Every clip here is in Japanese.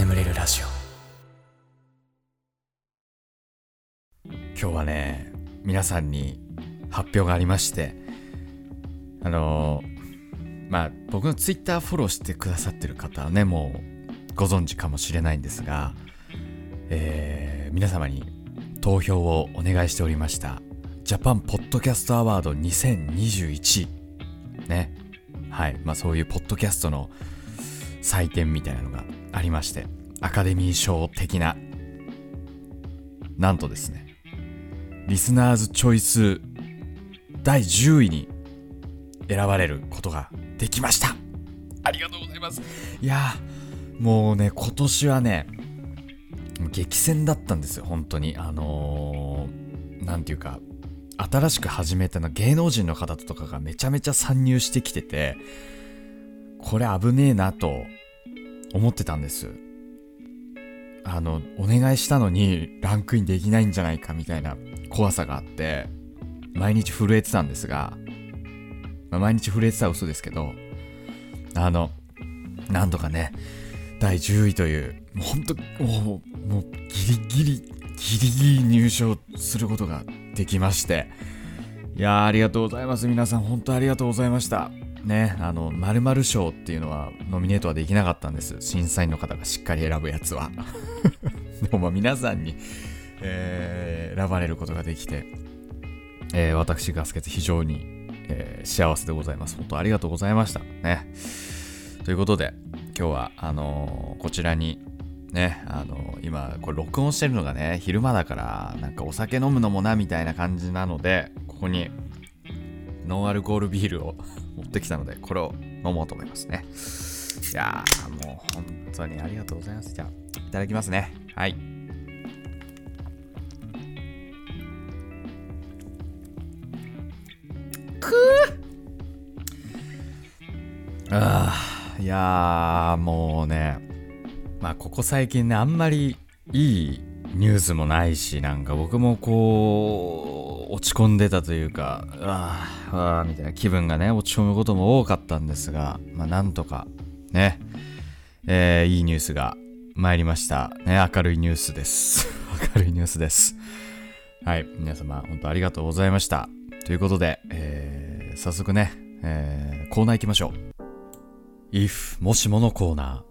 眠れるラジオ。今日はね皆さんに発表がありましてあのまあ僕のツイッターフォローしてくださってる方はねもうご存知かもしれないんですが、えー皆様に投票をお願いしておりましたジャパンポッドキャストアワード2021ね。はい。まあそういうポッドキャストの祭典みたいなのがありましてアカデミー賞的な。なんとですねリスナーズチョイス第10位に選ばれることができました。ありがとうございます。いやもうね今年はね激戦だったんですよ本当に。あのー、ていうか新しく始めたの芸能人の方とかがめちゃめちゃ参入してきててこれ危ねえなと思ってたんです。あのお願いしたのにランクインできないんじゃないかみたいな怖さがあって毎日震えてたんですが、まあ毎日震えてたら嘘ですけどあのなんとかね第10位というもうほんともうもうギリギリギリギリ入賞することができましていやありがとうございます。皆さん本当ありがとうございました。ねあの〇〇賞っていうのはノミネートはできなかったんです。審査員の方がしっかり選ぶやつは。でもまあ皆さんに、えー選ばれることができて、えー私ガスケツ非常に、えー幸せでございます。本当ありがとうございました。ね。ということで今日はあのーこちらにねあのー今これ録音してるのがね昼間だからなんかお酒飲むのもなみたいな感じなのでここにノンアルコールビールを持ってきたのでこれを飲もうと思いますね。いやーもう本当にありがとうございます。じゃあいただきますね。はい。ああいやーもうねまあここ最近ねあんまりいいニュースもないしなんか僕もこう落ち込んでたというかあーあみたいな気分がね落ち込むことも多かったんですがまあなんとかねえーいいニュースが参りました。ね明るいニュースです。明るいニュースです。はい皆様本当ありがとうございました。ということで、えー早速ね、えーコーナー行きましょう。If もしものコーナー。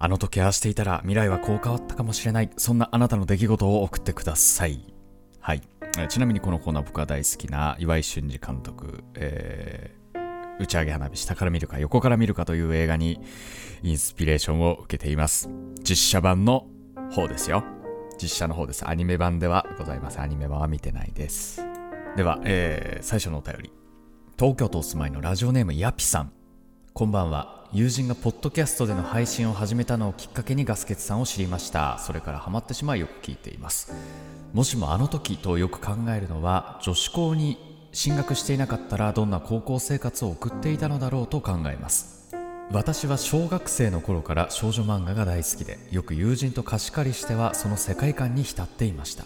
あの時ああしていたら未来はこう変わったかもしれない。そんなあなたの出来事を送ってください。はい。ちなみにこのコーナー僕が大好きな岩井俊二監督、えー打ち上げ花火下から見るか横から見るかという映画にインスピレーションを受けています。実写版の方ですよ。実写の方です。アニメ版ではございませんアニメ版は見てないです。では、えー最初のお便り。東京都お住まいのラジオネームヤピさん。こんばんは。友人がポッドキャストでの配信を始めたのをきっかけにガスケツさんを知りました。それからハマってしまいよく聞いています。もしもあの時とよく考えるのは女子校に進学していなかったらどんな高校生活を送っていたのだろうと考えます。私は小学生の頃から少女漫画が大好きでよく友人と貸し借りしてはその世界観に浸っていました。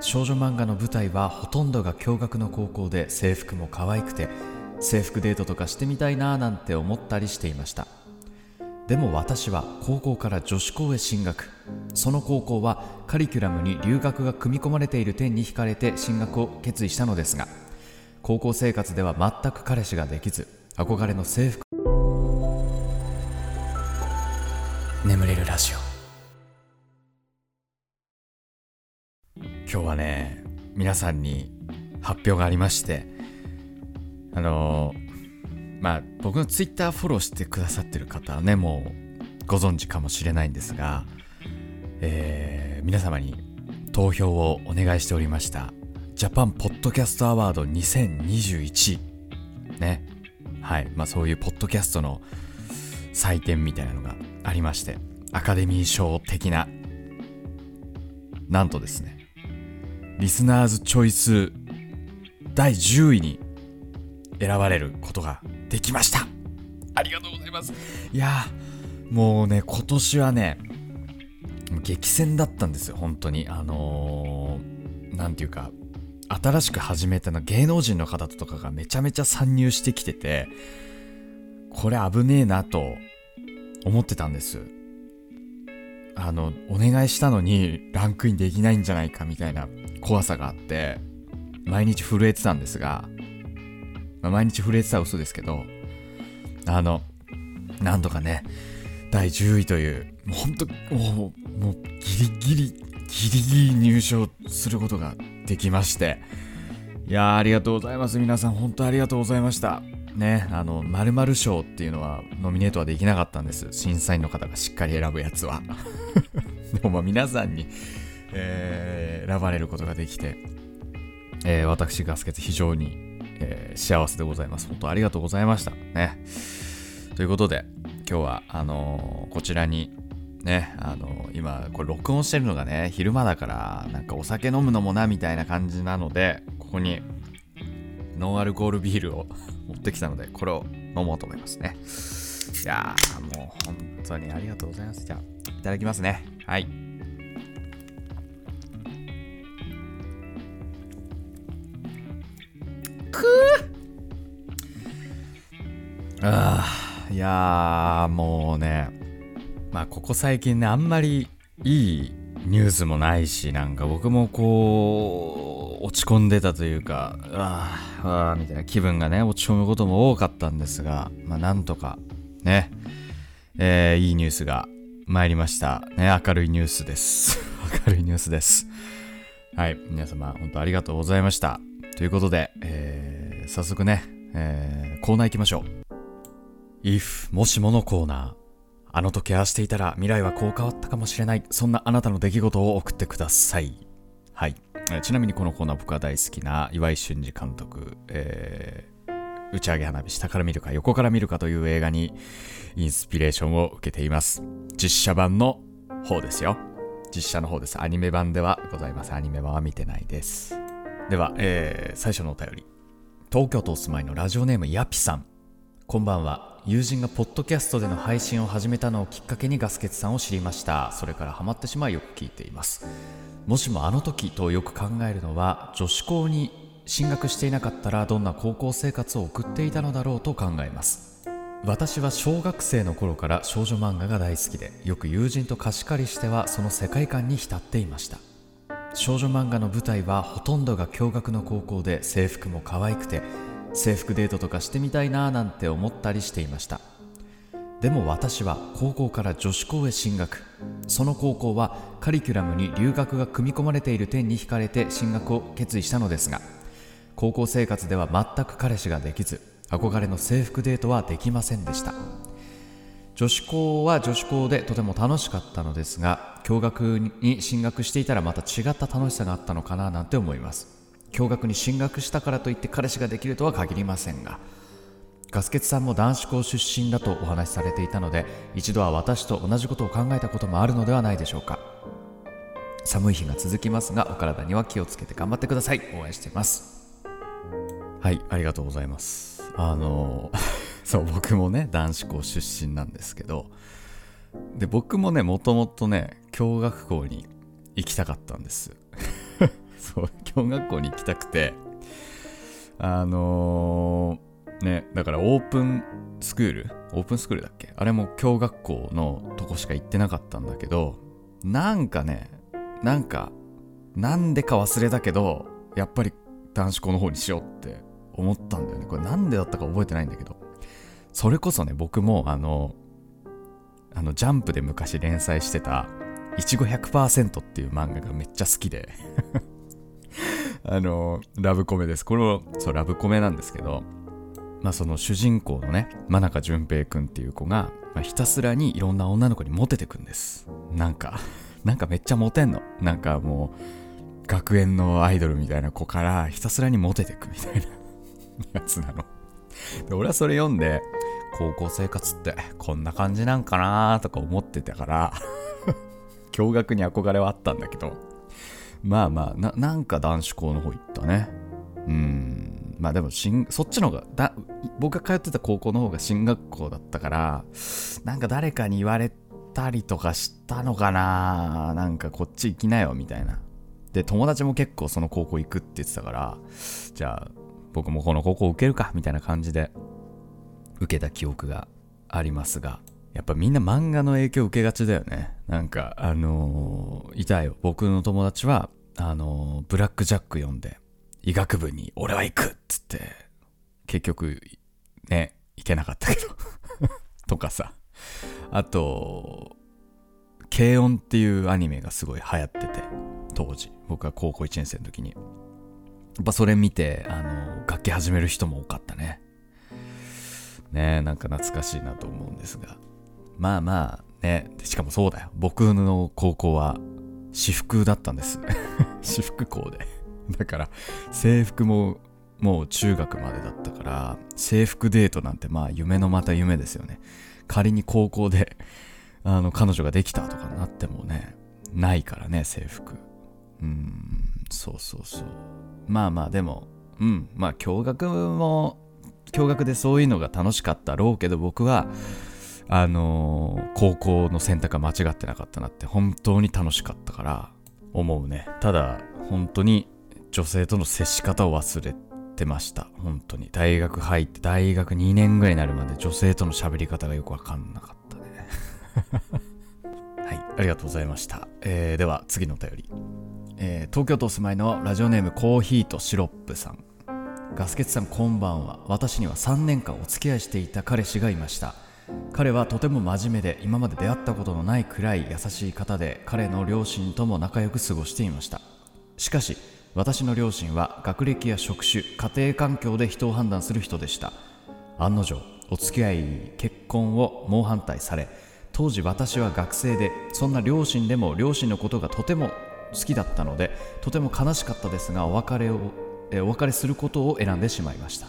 少女漫画の舞台はほとんどが共学の高校で制服も可愛くて制服デートとかしてみたいなぁなんて思ったりしていました。でも私は高校から女子校へ進学。その高校はカリキュラムに留学が組み込まれている点に惹かれて進学を決意したのですが高校生活では全く彼氏ができず憧れの制服。眠れるラジオ。今日はね皆さんに発表がありましてあのーまあ僕のツイッターフォローしてくださってる方はねもうご存知かもしれないんですが、えー皆様に投票をお願いしておりましたジャパンポッドキャストアワード2021ね。はい。まあそういうポッドキャストの祭典みたいなのがありましてアカデミー賞的ななんとですねリスナーズチョイス第10位に選ばれることができました。ありがとうございます。いやーもうね今年はね激戦だったんですよ本当に。あのー、なんていうか新しく始めたの芸能人の方とかがめちゃめちゃ参入してきててこれ危ねえなと思ってたんです。あのお願いしたのにランクインできないんじゃないかみたいな怖さがあって毎日震えてたんですが、まあ、毎日震えてたら嘘ですけどあのなんとかね第10位というもう本当もうもうギリギリギリギリ入賞することができましていやありがとうございます。皆さん本当ありがとうございました。ねあの〇〇賞っていうのはノミネートはできなかったんです。審査員の方がしっかり選ぶやつは。で もまあ皆さんに、えー、選ばれることができて、えー、私ガスケツ非常に、えー、幸せでございます。本当ありがとうございました。ね。ということで今日はあのこちらにね、あの今これ録音してるのがね昼間だからなんかお酒飲むのもなみたいな感じなのでここにノンアルコールビールを 持ってきたのでこれを飲もうと思いますね。いやーもう本当にありがとうございます。じゃあいただきますね。はい。くー。ああいやーもうねまあここ最近ねあんまりいいニュースもないしなんか僕もこう落ち込んでたというかああみたいな気分がね落ち込むことも多かったんですがまあなんとかねえー、いいニュースが参りました。ね明るいニュースです。明るいニュースです。はい皆様本当ありがとうございました。ということで、えー、早速ね、えー、コーナー行きましょう if もしものコーナーあの時ああしていたら未来はこう変わったかもしれない。そんなあなたの出来事を送ってください。はい。ちなみにこのコーナー僕が大好きな岩井俊二監督、えー、打ち上げ花火下から見るか横から見るかという映画にインスピレーションを受けています。実写版の方ですよ。実写の方です。アニメ版ではございません。アニメ版は見てないです。では、えー、最初のお便り。東京都お住まいのラジオネームヤピさん。こんばんは。友人がポッドキャストでの配信を始めたのをきっかけにガスケツさんを知りましたそれからハマってしまいよく聞いていますもしもあの時とよく考えるのは女子校に進学していなかったらどんな高校生活を送っていたのだろうと考えます私は小学生の頃から少女漫画が大好きでよく友人と貸し借りしてはその世界観に浸っていました少女漫画の舞台はほとんどが共学の高校で制服も可愛くて制服デートとかしてみたいななんて思ったりしていました。でも私は高校から女子校へ進学。その高校はカリキュラムに留学が組み込まれている点に惹かれて進学を決意したのですが高校生活では全く彼氏ができず憧れの制服デートはできませんでした。女子校は女子校でとても楽しかったのですが共学に進学していたらまた違った楽しさがあったのかななんて思います。共学に進学したからといって彼氏ができるとは限りませんがガスケツさんも男子校出身だとお話しされていたので一度は私と同じことを考えたこともあるのではないでしょうか。寒い日が続きますがお体には気をつけて頑張ってください。応援しています。はいありがとうございます。あのそう僕もね男子校出身なんですけどで僕もねもともとね共学校に行きたかったんです そう、教学校に行きたくて、あのー、ね、だからオープンスクール？オープンスクールだっけ？あれも教学校のとこしか行ってなかったんだけど、なんかね、なんか、なんでか忘れたけど、やっぱり男子校の方にしようって思ったんだよね。これなんでだったか覚えてないんだけど。それこそね、僕もあの、あの、ジャンプで昔連載してた、いちご100%っていう漫画がめっちゃ好きで あの、ラブコメです。これも、そう、ラブコメなんですけど、まあその主人公のね、真中淳平くんっていう子が、まあ、ひたすらにいろんな女の子にモテてくんです。なんか、なんかめっちゃモテんの。なんかもう、学園のアイドルみたいな子からひたすらにモテてくみたいなやつなの。で、俺はそれ読んで、高校生活ってこんな感じなんかなーとか思ってたから 驚愕に憧れはあったんだけど、まあまあな、なんか男子校の方行ったね。うん。まあでもしんそっちの方がだ、僕が通ってた高校の方が進学校だったから、なんか誰かに言われたりとかしたのかななんかこっち行きなよみたいな。で、友達も結構その高校行くって言ってたから、じゃあ僕もこの高校受けるかみたいな感じで受けた記憶がありますが、やっぱみんな漫画の影響受けがちだよね。なんか、あのーいたよ。僕の友達は、あのーブラックジャック読んで、医学部に俺は行くっつって、結局、ね、行けなかったけど。とかさ。あと、軽音っていうアニメがすごい流行ってて、当時。僕が高校1年生の時に。やっぱそれ見て、あの、楽器始める人も多かったね。ねえ、なんか懐かしいなと思うんですが。まあまあ、ね、しかもそうだよ。僕の高校は私服だったんです。私服校で。だから、制服ももう中学までだったから、制服デートなんてまあ夢のまた夢ですよね。仮に高校で、あの、彼女ができたとかなってもね、ないからね、制服。うん、そうそうそう。まあまあ、でも、うん、まあ、驚愕も、驚愕でそういうのが楽しかったろうけど、僕は、あのー高校の選択が間違ってなかったなって、本当に楽しかったから、思うね。ただ、本当に女性との接し方を忘れてました。本当に。大学入って、大学2年ぐらいになるまで女性との喋り方がよくわかんなかったね。はい、ありがとうございました。えーでは、次のお便り。えー東京都お住まいのラジオネームコーヒーとシロップさん。ガスケツさんこんばんは。私には3年間お付き合いしていた彼氏がいました。彼はとても真面目で今まで出会ったことのないくらい優しい方で彼の両親とも仲良く過ごしていました。しかし私の両親は学歴や職種家庭環境で人を判断する人でした案の定お付き合い結婚を猛反対され当時私は学生でそんな両親でも両親のことがとても好きだったのでとても悲しかったですがお別れをえお別れすることを選んでしまいました。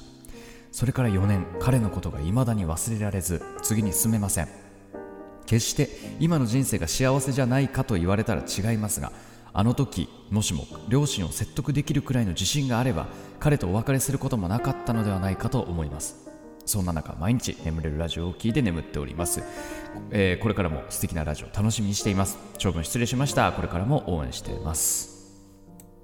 それから4年彼のことが未だに忘れられず次に進めません。決して今の人生が幸せじゃないかと言われたら違いますがあの時もしも両親を説得できるくらいの自信があれば彼とお別れすることもなかったのではないかと思います。そんな中毎日眠れるラジオを聞いて眠っております、えーこれからも素敵なラジオ楽しみにしています。長文失礼しました。これからも応援しています。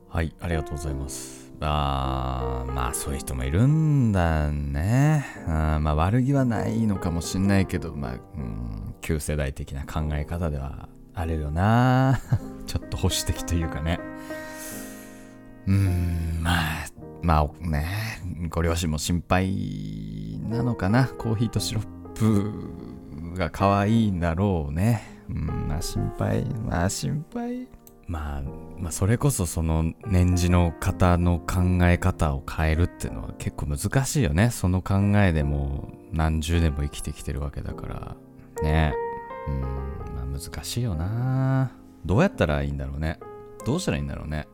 はいありがとうございます。あーまあそういう人もいるんだね。あまあ悪気はないのかもしんないけどまあ、うん、旧世代的な考え方ではあるよな。ちょっと保守的というかね。うーんまあまあねご両親も心配なのかな？コーヒーとシロップが可愛いんだろうね。うんまあ心配。まあ心配。まあ、まあそれこそその年次の方の考え方を変えるっていうのは結構難しいよね。その考えでも何十年も生きてきてるわけだから。ね。うんまあ難しいよな。どうやったらいいんだろうね。どうしたらいいんだろうね。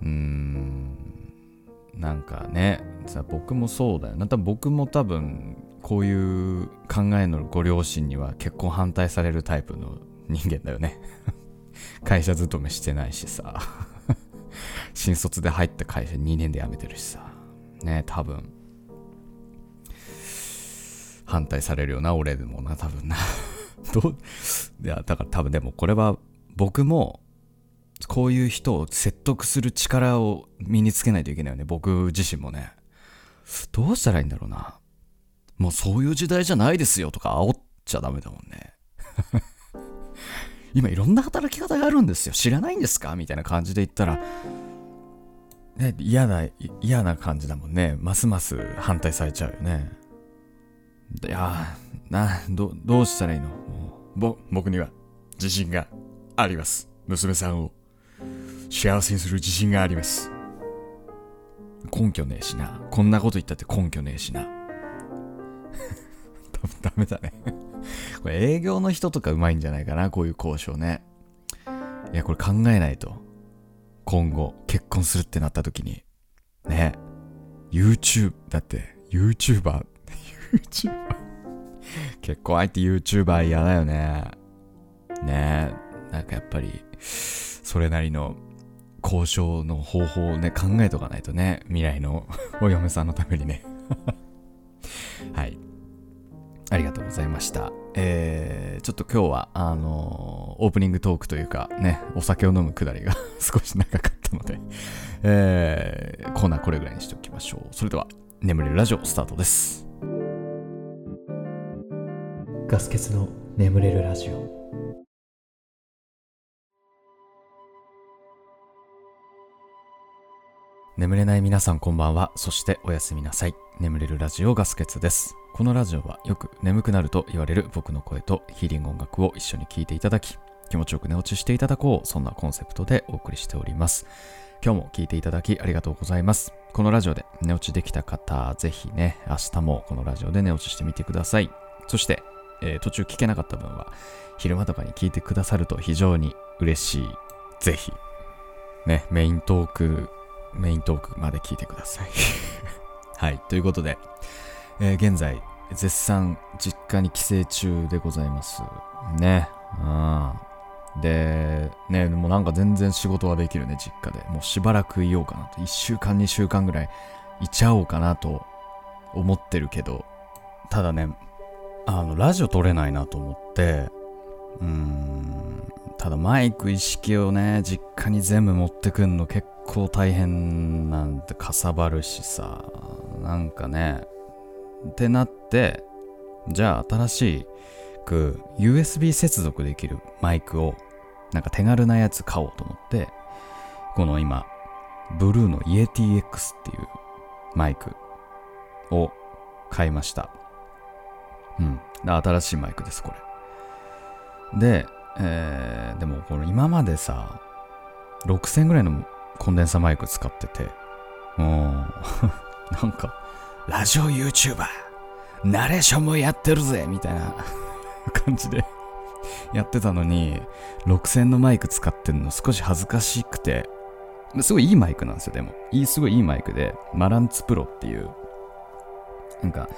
うーん。なんかねさ僕もそうだよな多分僕も多分こういう考えのご両親には結婚反対されるタイプの人間だよね。会社勤めしてないしさ。新卒で入った会社2年で辞めてるしさ。ね多分。反対されるよな俺でもな多分な。どいやだから多分でもこれは僕もこういう人を説得する力を身につけないといけないよね。僕自身もね。どうしたらいいんだろうな。もうそういう時代じゃないですよとか煽っちゃダメだもんね。今いろんな働き方があるんですよ。知らないんですか？みたいな感じで言ったらね嫌な嫌な感じだもんね。ますます反対されちゃうよね。いやーなどどうしたらいいの？もうぼ僕には自信があります。娘さんを幸せにする自信があります。根拠ねえしな。こんなこと言ったって根拠ねえしな。多分ダメだね。これ営業の人とかうまいんじゃないかなこういう交渉ね。いやこれ考えないと。今後結婚するってなった時に。ね。YouTube だって YouTuber YouTuber 結婚相手 YouTuber 嫌だよね。ね。なんかやっぱりそれなりの交渉の方法をね考えとかないとね未来の お嫁さんのためにね はいありがとうございました。えー、ちょっと今日は、あのーオープニングトークというか、ね、お酒を飲むくだりが 少し長かったので、えー、コーナーこれぐらいにしておきましょう。それでは、眠れるラジオスタートです。ガス欠の眠れるラジオ眠れない皆さんこんばんは。そしておやすみなさい。眠れるラジオガス欠です。このラジオはよく眠くなると言われる僕の声とヒーリング音楽を一緒に聴いていただき気持ちよく寝落ちしていただこうそんなコンセプトでお送りしております。今日も聞いていただきありがとうございます。このラジオで寝落ちできた方ぜひね明日もこのラジオで寝落ちしてみてください。そして、えー途中聞けなかった分は昼間とかに聞いてくださると非常に嬉しい。ぜひねメイントークメイントークまで聞いてください。はい。ということで、えー現在、絶賛実家に帰省中でございます。ね。うん。で、ね、もうなんか全然仕事はできるね、実家で。もうしばらくいようかなと。1週間、2週間ぐらいいちゃおうかなと思ってるけど、ただね、あの、ラジオ撮れないなと思って、うーん、ただマイク意識をね、実家に全部持ってくんの結構大変なんてかさばるしさ、なんかね、ってなって、じゃあ新しく USB 接続できるマイクをなんか手軽なやつ買おうと思って、この今、ブルーの YetiX っていうマイクを買いました。うん。新しいマイクです、これ。で、えーでもこの今までさ、6000ぐらいのコンデンサーマイク使ってて、うん、なんか、ラジオ YouTuber、ナレーションもやってるぜみたいな 感じで やってたのに、6000のマイク使ってんの少し恥ずかしくて、すごいいいマイクなんですよ、でも。いい、すごいいいマイクで、マランツプロっていう、なんか、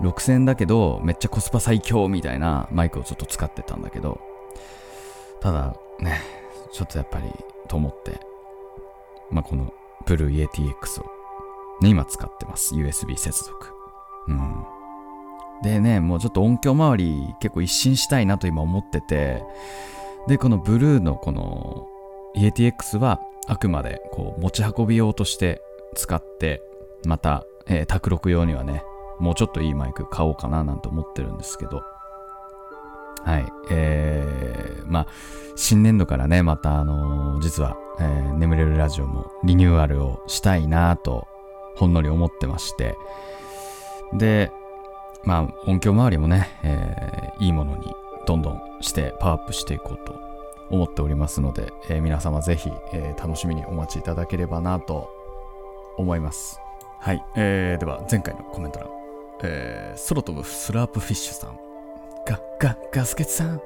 6000だけど、めっちゃコスパ最強みたいなマイクをちょっと使ってたんだけど、ただね、ちょっとやっぱりと思って、まあ、このブルー ATX を、ね、今使ってます。USB 接続。うん。でね、もうちょっと音響周り結構一新したいなと今思ってて、で、このブルーのこの ATX はあくまでこう持ち運び用として使って、また、えー卓録用にはね、もうちょっといいマイク買おうかななんて思ってるんですけど、はい。えー、まあ、新年度からね、また、あのー実は、えー眠れるラジオもリニューアルをしたいなと、ほんのり思ってまして、で、まあ、音響周りもね、えーいいものにどんどんしてパワーアップしていこうと思っておりますので、えー皆様ぜひ、えー楽しみにお待ちいただければなと思います。はい。えーでは、前回のコメント欄、えー、空飛ぶスラープフィッシュさん。が、が、ガスケツさん。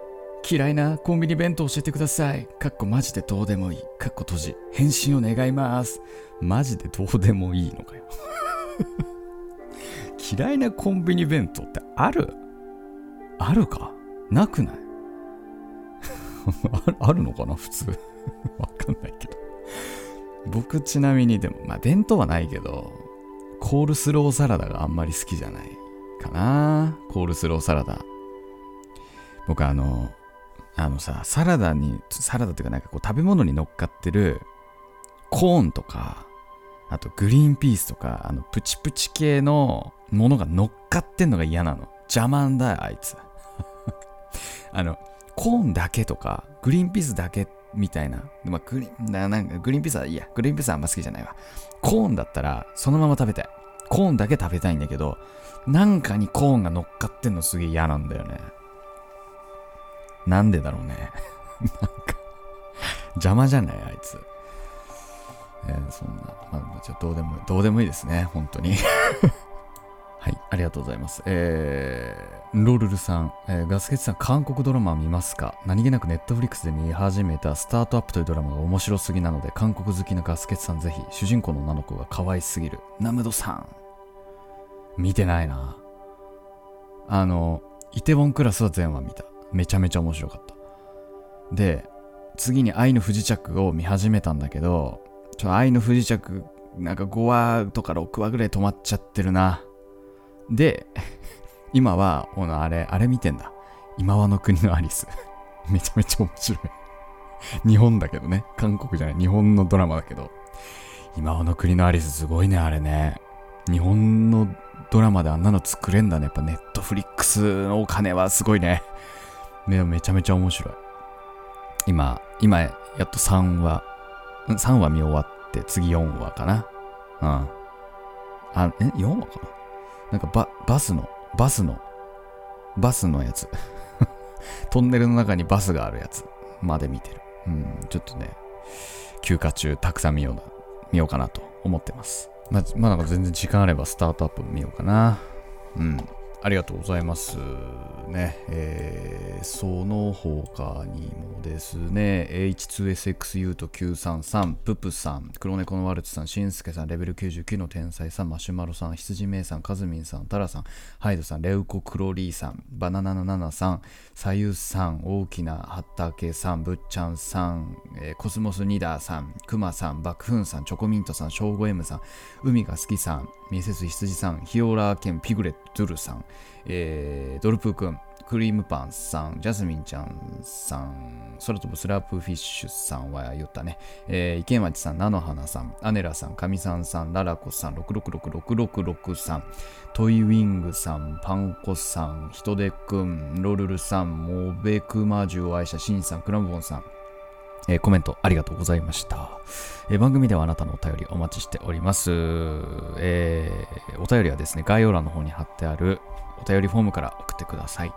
嫌いなコンビニ弁当教えてください。かっこマジでどうでもいい。かっこ閉じ。返信を願います。マジでどうでもいいのかよ。嫌いなコンビニ弁当ってある？あるか？なくない？あるのかな？普通。わかんないけど。僕ちなみにでも、まあ弁当はないけど、コールスローサラダがあんまり好きじゃないかな。コールスローサラダ。僕あの、あのさ、サラダに、サラダっていうかなんかこう食べ物に乗っかってるコーンとか、あとグリーンピースとか、あのプチプチ系のものが乗っかってんのが嫌なの。邪魔んだよ、あいつ。あの、コーンだけとか、グリーンピースだけみたいな。まあ、グリななんかグリーンピースはいいや。グリーンピースはあんま好きじゃないわ。コーンだったら、そのまま食べたい。コーンだけ食べたいんだけど、なんかにコーンが乗っかってんのすげえ嫌なんだよね。なんでだろうね。なんか、邪魔じゃないあいつ。えーそんな、まあ、じゃあどうでも、どうでもいいですね、本当に。はい、ありがとうございます。えー、ロルルさん、えーガスケツさん、韓国ドラマ見ますか？何気なくネットフリックスで見始めたスタートアップというドラマが面白すぎなので、韓国好きなガスケツさんぜひ、主人公の女の子が可愛すぎる、ナムドさん。見てないな。あの、イテウォンクラスは全話見た。めちゃめちゃ面白かった。で、次に愛の不時着を見始めたんだけど、ちょ愛の不時着、なんか5話とか6話ぐらい止まっちゃってるな。で、今は、このあれ、あれ見てんだ。今はの国のアリス。めちゃめちゃ面白い。日本だけどね。韓国じゃない。日本のドラマだけど。今はの国のアリスすごいね、あれね。日本のドラマであんなの作れんだね。やっぱネットフリックスのお金はすごいね。めちゃめちゃ面白い。今、今、やっと3話、3話見終わって、次4話かな。うん。あ、え ?4 話かななんかバ、バスの、バスの、バスのやつ。トンネルの中にバスがあるやつまで見てる。うん、ちょっとね、休暇中たくさん見ような、見ようかなと思ってます。ま、まあなんか全然時間あればスタートアップ見ようかな。うん。ありがとうございます。ね。えー、その他にもですね、H2SXU と933、ププさん、黒猫のワルツさん、しんすけさん、レベル99の天才さん、マシュマロさん、羊めいさん、カズミンさん、タラさん、ハイドさん、レウコクロリーさん、バナナナナナさん、さゆさん、大きな畑さん、ぶっちゃんさん、えーコスモスニダーさん、くまさん、バクフンさん、チョコミントさん、ショーゴエムさん、海が好きさん、ミセス羊さん、ヒオラーケンピグレットゥルさん、えードルプーくん、クリームパンさん、ジャスミンちゃんさん、空飛ぶスラープフィッシュさんは言ったね、えー、池町さん、菜の花さん、アネラさん、かみさんさん、ララコさん、666666さん、トイウィングさん、パンコさん、ヒトデくん、ロルルさん、モベクマジュを愛したシンさん、クラムボンさん、えーコメントありがとうございました、えー番組ではあなたのお便りお待ちしております、えーお便りはですね概要欄の方に貼ってあるお便りフォームから送ってください。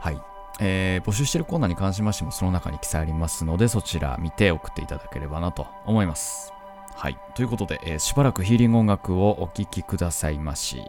はい、えー募集してるコーナーに関しましてもその中に記載ありますのでそちら見て送っていただければなと思います。はい。ということで、えーしばらくヒーリング音楽をお聴きくださいまし。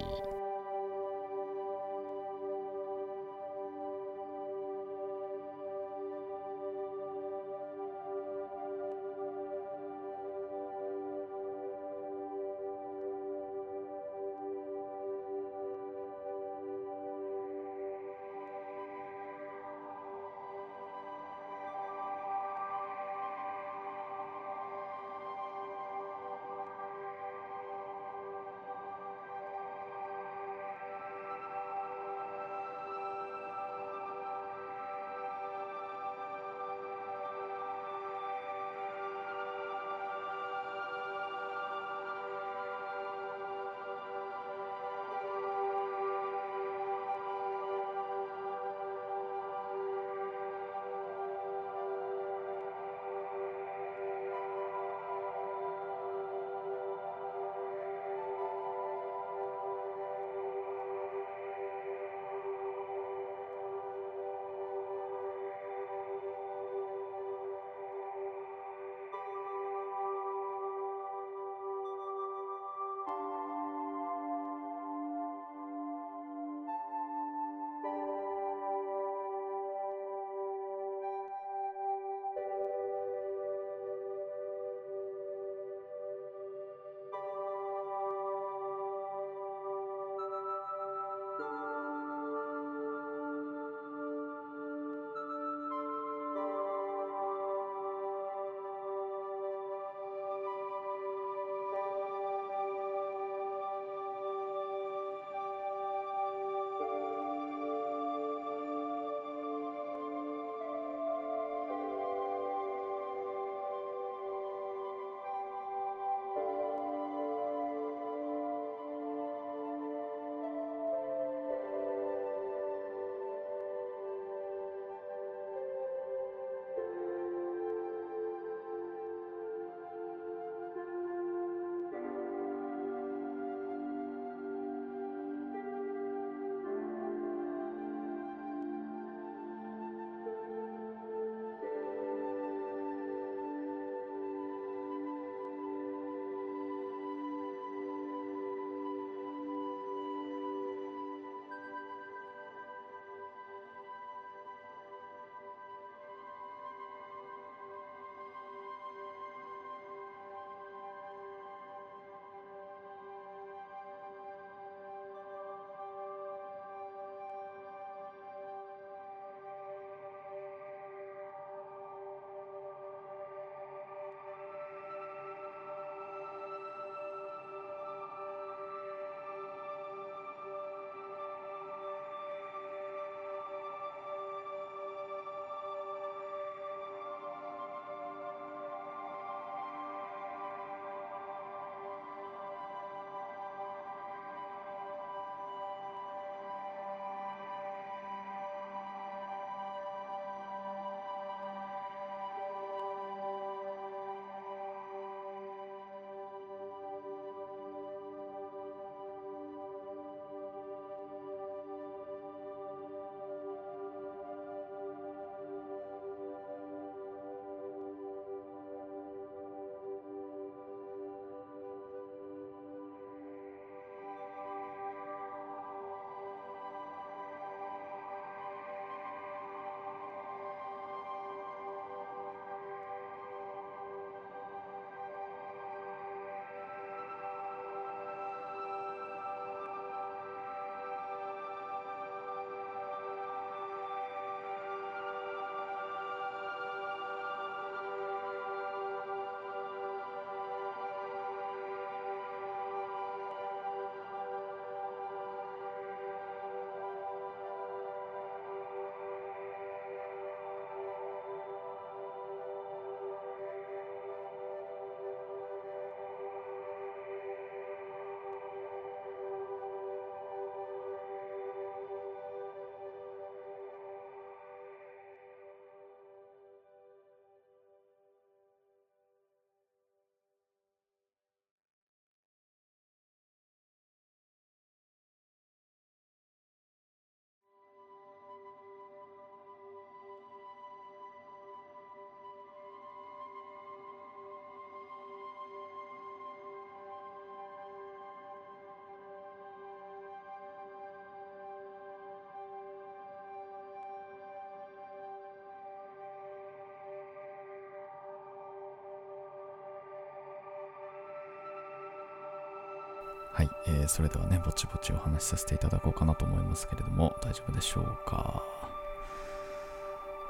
えーそれではね、ぼちぼちお話しさせていただこうかなと思いますけれども、大丈夫でしょうか？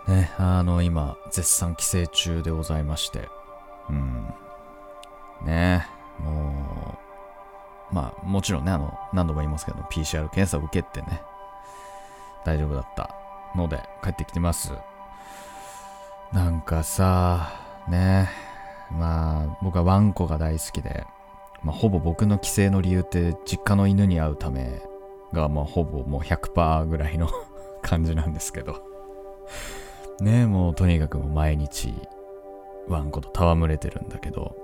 ね、あの、今、絶賛帰省中でございまして、うん。ね、もう、まあ、もちろんね、あの、何度も言いますけど、PCR 検査を受けてね、大丈夫だったので、帰ってきてます。なんかさ、ね、まあ、僕はワンコが大好きで、まあ、ほぼ僕の帰省の理由って実家の犬に会うためが、まあ、ほぼもう100%ぐらいの 感じなんですけど。ねえもうとにかくもう毎日ワンコと戯れてるんだけど。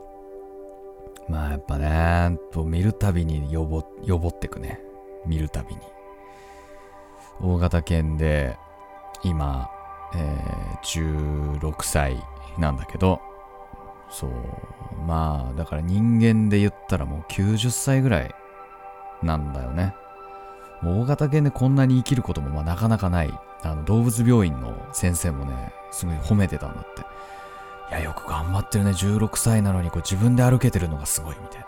まあやっぱねと見るたびによぼよぼってくね。見るたびに。大型犬で今、えー16歳なんだけど。そう。まあだから人間で言ったらもう90歳ぐらいなんだよね。大型犬でこんなに生きることもまあなかなかない。あの動物病院の先生もねすごい褒めてたんだって。いやよく頑張ってるね。16歳なのにこう自分で歩けてるのがすごいみたいな。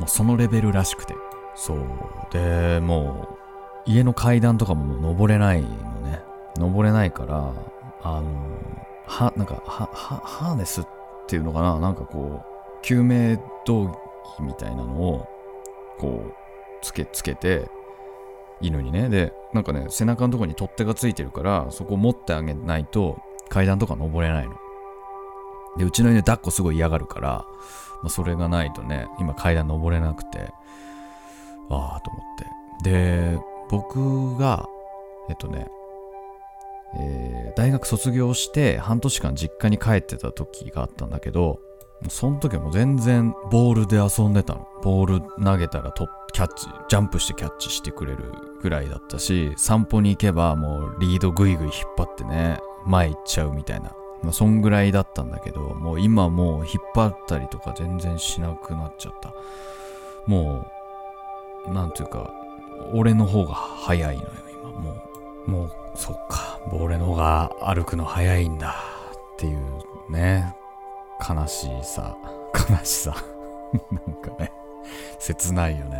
もうそのレベルらしくて。そう。でもう家の階段とかももう登れないのね。登れないからあのはなんかははハーネスってていうのかななんかこう救命胴衣みたいなのをこうつけつけて犬にね。でなんかね背中のとこに取っ手がついてるからそこ持ってあげないと階段とか登れないの。でうちの犬抱っこすごい嫌がるから、まあ、それがないとね今階段登れなくてああと思って。で僕がえっとねえー大学卒業して半年間実家に帰ってた時があったんだけどその時はもう全然ボールで遊んでたの。ボール投げたらとキャッチジャンプしてキャッチしてくれるぐらいだったし散歩に行けばもうリードグイグイ引っ張ってね前行っちゃうみたいな。まあそんぐらいだったんだけどもう今もう引っ張ったりとか全然しなくなっちゃった。もうなんていうか俺の方が早いのよ今。もうもうそっか。俺の方が歩くの早いんだっていうね悲しいさ。悲しさ。なんかね切ないよね。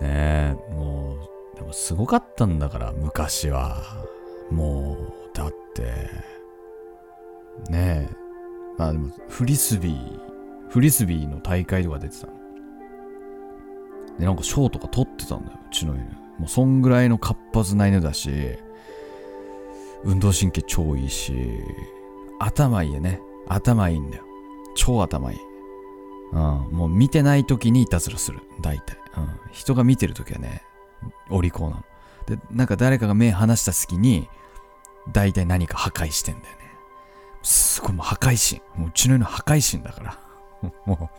ねえもうでもすごかったんだから昔は。もうだって。ねえ。まあでもフリスビーフリスビーの大会とか出てたの。でなんか賞とか取ってたんだようちの犬もうそんぐらいの活発な犬だし。運動神経超いいし頭いいよね。頭いいんだよ。超頭いい。うん。もう見てない時にいたずらする。大体、うん、人が見てる時はねお利口なの。でなんか誰かが目離した隙に大体何か破壊してんだよね。すごいもう破壊神。もううちの犬破壊神だから。も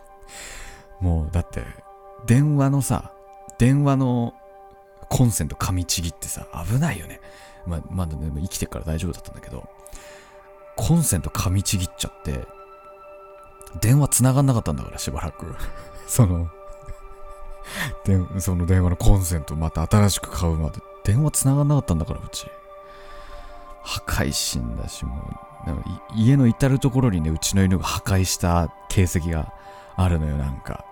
うもうだって電話のさ電話のコンセント噛みちぎってさ危ないよね。まあまだね生きてから大丈夫だったんだけどコンセント噛みちぎっちゃって電話繋がんなかったんだからしばらく。そのでその電話のコンセントまた新しく買うまで。電話繋がんなかったんだからうち。破壊神だしもうなんかい家の至る所にねうちの犬が破壊した形跡があるのよなんか。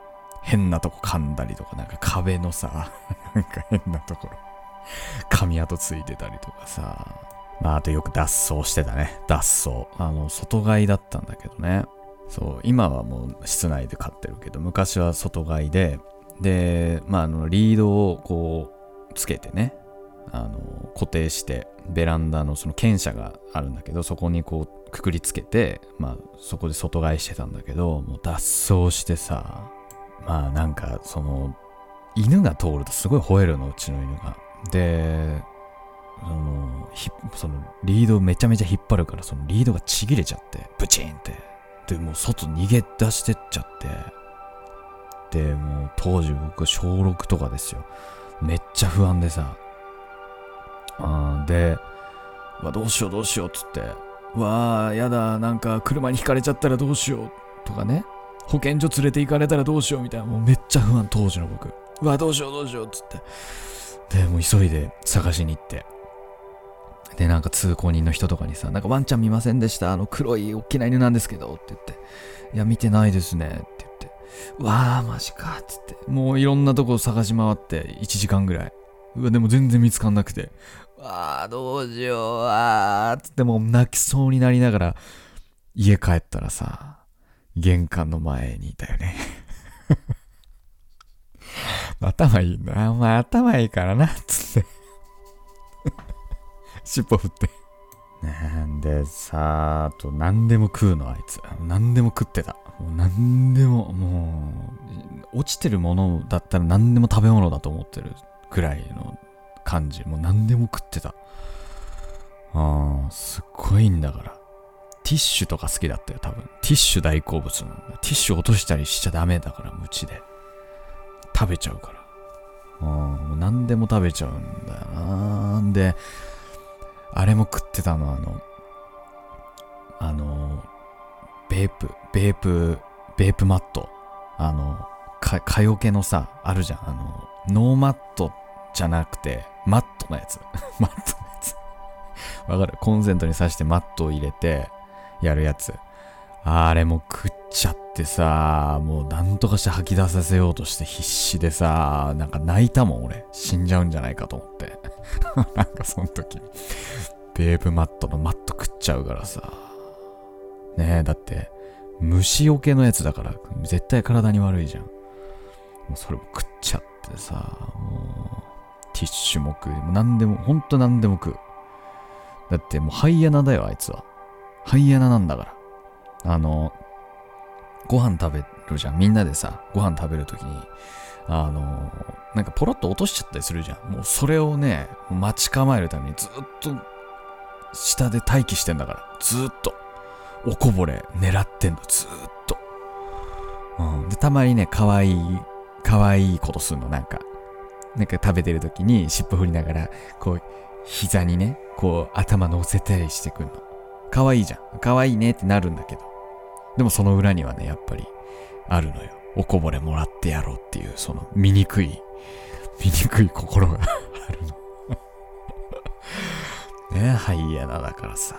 変なとこ噛んだりとかなんか壁のさ なんか変なところ。噛み跡ついてたりとかさ。まああとよく脱走してたね。脱走。あの外飼いだったんだけどね。そう今はもう室内で飼ってるけど昔は外飼いででまああのリードをこうつけてねあの固定してベランダのその犬舎があるんだけどそこにこうくくりつけてまあそこで外飼いしてたんだけどもう脱走してさまあなんかその犬が通るとすごい吠えるのうちの犬が。でそのひそのリードめちゃめちゃ引っ張るからそのリードがちぎれちゃってブチンって。でもう外逃げ出してっちゃって。でもう当時僕小6とかですよ。めっちゃ不安でさ。あでうわどうしようどうしようっつって。わーやだなんか車にひかれちゃったらどうしようとかね。保健所連れて行かれたらどうしようみたいな。もうめっちゃ不安当時の僕。うわどうしようどうしようっつって。でもう急いで探しに行って。でなんか通行人の人とかにさなんかワンちゃん見ませんでした？あの黒い大きな犬なんですけどって言って。いや見てないですね。って言って。うわあマジか。っつって。もういろんなとこ探し回って1時間ぐらい。うわでも全然見つかんなくて。わあどうしよう。あーっつって。もう泣きそうになりながら家帰ったらさ玄関の前にいたよね。頭いいな。お前頭いいからなつって。尻尾振って。なんでさあと何でも食うのあいつ。何でも食ってた。もう何でももう落ちてるものだったら何でも食べ物だと思ってるくらいの感じ。もう何でも食ってた。ああすっごいんだから。ティッシュとか好きだったよ多分。ティッシュ大好物なんだ。ティッシュ落としたりしちゃダメだから無知で。食べちゃうから。あもう何でも食べちゃうんだよな。であれも食ってたのあのあのベープベープベープマット。あのか蚊よけのさあるじゃん。あのノーマットじゃなくてマットのやつ。マットのやつ。わかる？コンセントに挿してマットを入れてやるやつ。あれも食っちゃってさもうなんとかして吐き出させようとして必死でさなんか泣いたもん俺。死んじゃうんじゃないかと思って。なんかその時。ベープマットのマット食っちゃうからさ。ねえだって虫除けのやつだから絶対体に悪いじゃん。もうそれも食っちゃってさもうティッシュも食う。もう何でもほんと何でも食う。だってもうハイエナだよあいつは。ハイエナなんだから。あのご飯食べるじゃん。みんなでさご飯食べるときにあのなんかポロッと落としちゃったりするじゃん。もうそれをね待ち構えるためにずっと下で待機してんだから。ずっと。おこぼれ狙ってんの。ずっと、うん、でたまにね可愛い可愛いいことするの。なんかなんか食べてる時に尻尾振りながらこう膝にねこう頭乗せたりしてくんの。可愛いじゃん。可愛いねってなるんだけど。でもその裏にはねやっぱりあるのよ。おこぼれもらってやろうっていうその醜い醜い心が あるの。ねハイエナだからさ。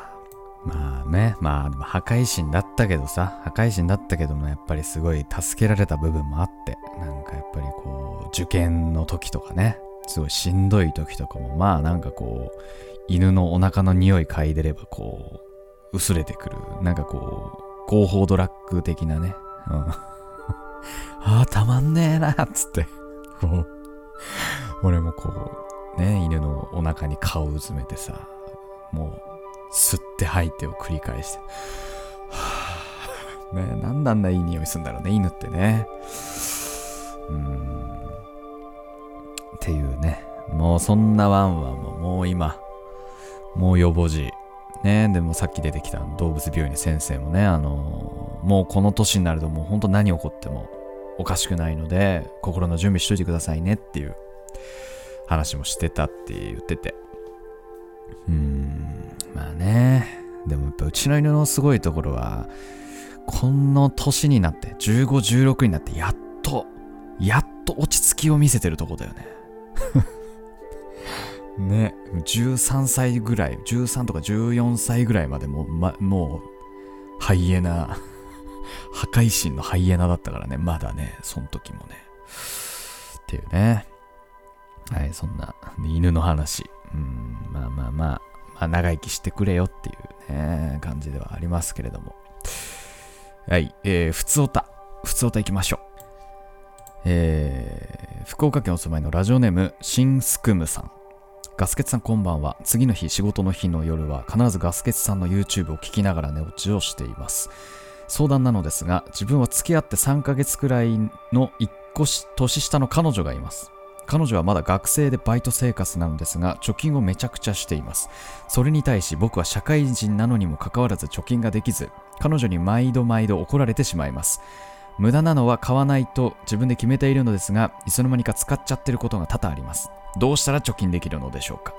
まあね。まあ破壊神だったけどさ。破壊神だったけどもやっぱりすごい助けられた部分もあって。なんかやっぱりこう受験の時とかね。すごいしんどい時とかもまあなんかこう犬のお腹の匂い嗅いでればこう薄れてくる。なんかこう合法ドラッグ的なね。うん。ああたまんねえなっつって。こう俺もこうね犬のお腹に顔をうずめてさもう吸って吐いてを繰り返して。ねなんであんないい匂いするんだろうね犬ってね。うん。っていうね。もうそんなワンワンももう今もう予防時ねでもさっき出てきた動物病院の先生もねあのもうこの年になるともう本当何起こってもおかしくないので心の準備しといてくださいねっていう話もしてたって言ってて。うーんまあね。でもやっぱうちの犬のすごいところはこの年になって1516になってやっとやっと落ち着きを見せてるとこだよね。ね13歳ぐらい13とか14歳ぐらいまでもう,、ま、もうハイエナ 破壊神のハイエナだったからねまだねその時もね。っていうね。はいそんな犬の話。うんまあまあまあまあ長生きしてくれよっていうね感じではありますけれども。はいえー、ふつおた。ふつおたいきましょう。えー、福岡県お住まいのラジオネームシンスクムさん。ガスケツさんこんばんは。次の日仕事の日の夜は必ずガスケツさんの YouTube を聞きながら寝落ちをしています。相談なのですが自分は付き合って3ヶ月くらいの1個し年下の彼女がいます。彼女はまだ学生でバイト生活なのですが貯金をめちゃくちゃしています。それに対し僕は社会人なのにもかかわらず貯金ができず彼女に毎度毎度怒られてしまいます。無駄なのは買わないと自分で決めているのですがいつの間にか使っちゃってることが多々あります。どうしたら貯金できるのでしょうか？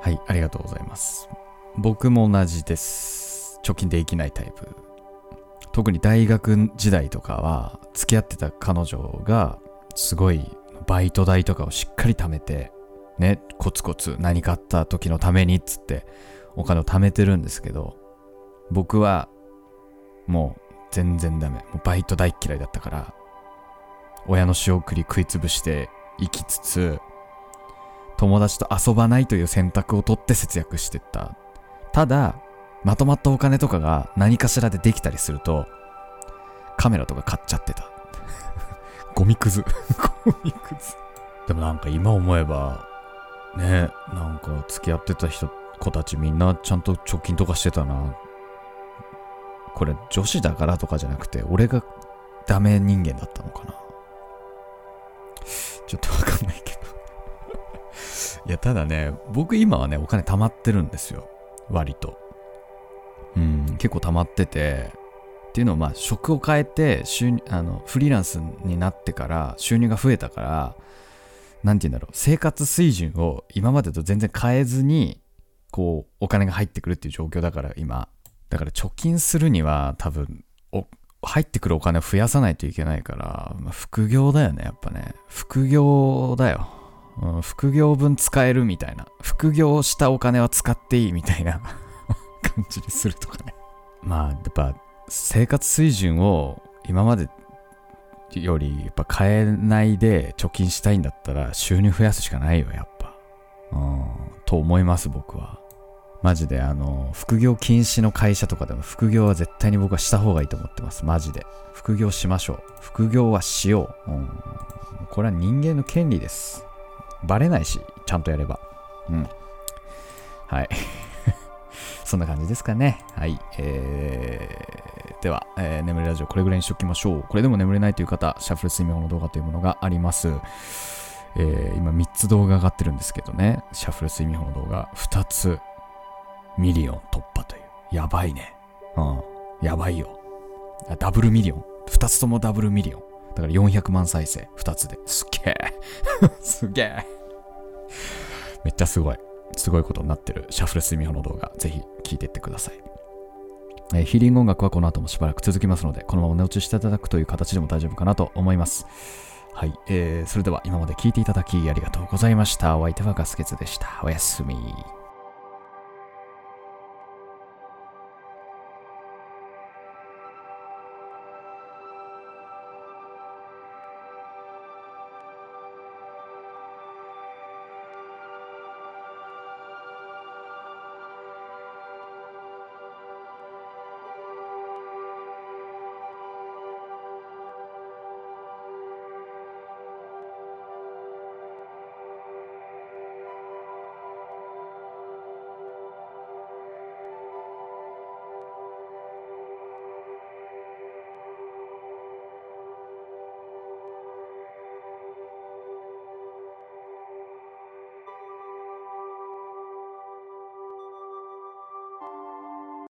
はいありがとうございます。僕も同じです。貯金できないタイプ。特に大学時代とかは付き合ってた彼女がすごいバイト代とかをしっかり貯めてねコツコツ何かあった時のためにっつってお金を貯めてるんですけど僕はもう全然ダメ。もうバイト大嫌いだったから親の仕送り食いつぶして生きつつ友達と遊ばないという選択を取って節約してった。ただまとまったお金とかが何かしらでできたりするとカメラとか買っちゃってた。ゴミくず。ゴミくず。でもなんか今思えばねなんか付き合ってた人子たちみんなちゃんと貯金とかしてたな。これ女子だからとかじゃなくて俺がダメ人間だったのかな。ちょっとわかんないけど。いやただね僕今はねお金貯まってるんですよ。割と。うん結構貯まってて。っていうのはまあ職を変えて収入あのフリーランスになってから収入が増えたから何て言うんだろう。生活水準を今までと全然変えずにこうお金が入ってくるっていう状況だから今。だから貯金するには多分入ってくるお金を増やさないといけないから、まあ副業だよねやっぱね。副業だよ、うん、副業分使えるみたいな。副業したお金は使っていいみたいな 感じにするとかね。まあやっぱ生活水準を今までよりやっぱ変えないで貯金したいんだったら収入増やすしかないよやっぱ。うんと思います僕は。マジであの副業禁止の会社とかでも副業は絶対に僕はした方がいいと思ってます。マジで。副業しましょう。副業はしよう、うん、これは人間の権利です。バレないしちゃんとやればうんはい そんな感じですかねはいえー、では、えー眠りラジオこれぐらいにしておきましょうこれでも眠れないという方シャッフル睡眠法の動画というものがありますえー今3つ動画上がってるんですけどねシャッフル睡眠法の動画2つミリオン突破という。やばいね。うん。やばいよ。あダブルミリオン。二つともダブルミリオン。だから400万再生。二つで。すげえ。すげえ。めっちゃすごい。すごいことになってる。シャッフル睡眠法の動画。ぜひ聞いていってください。えーヒーリング音楽はこの後もしばらく続きますので、このまま寝落ちしていただくという形でも大丈夫かなと思います。はい。えー、それでは今まで聞いていただきありがとうございました。お相手はガスケツでした。おやすみ。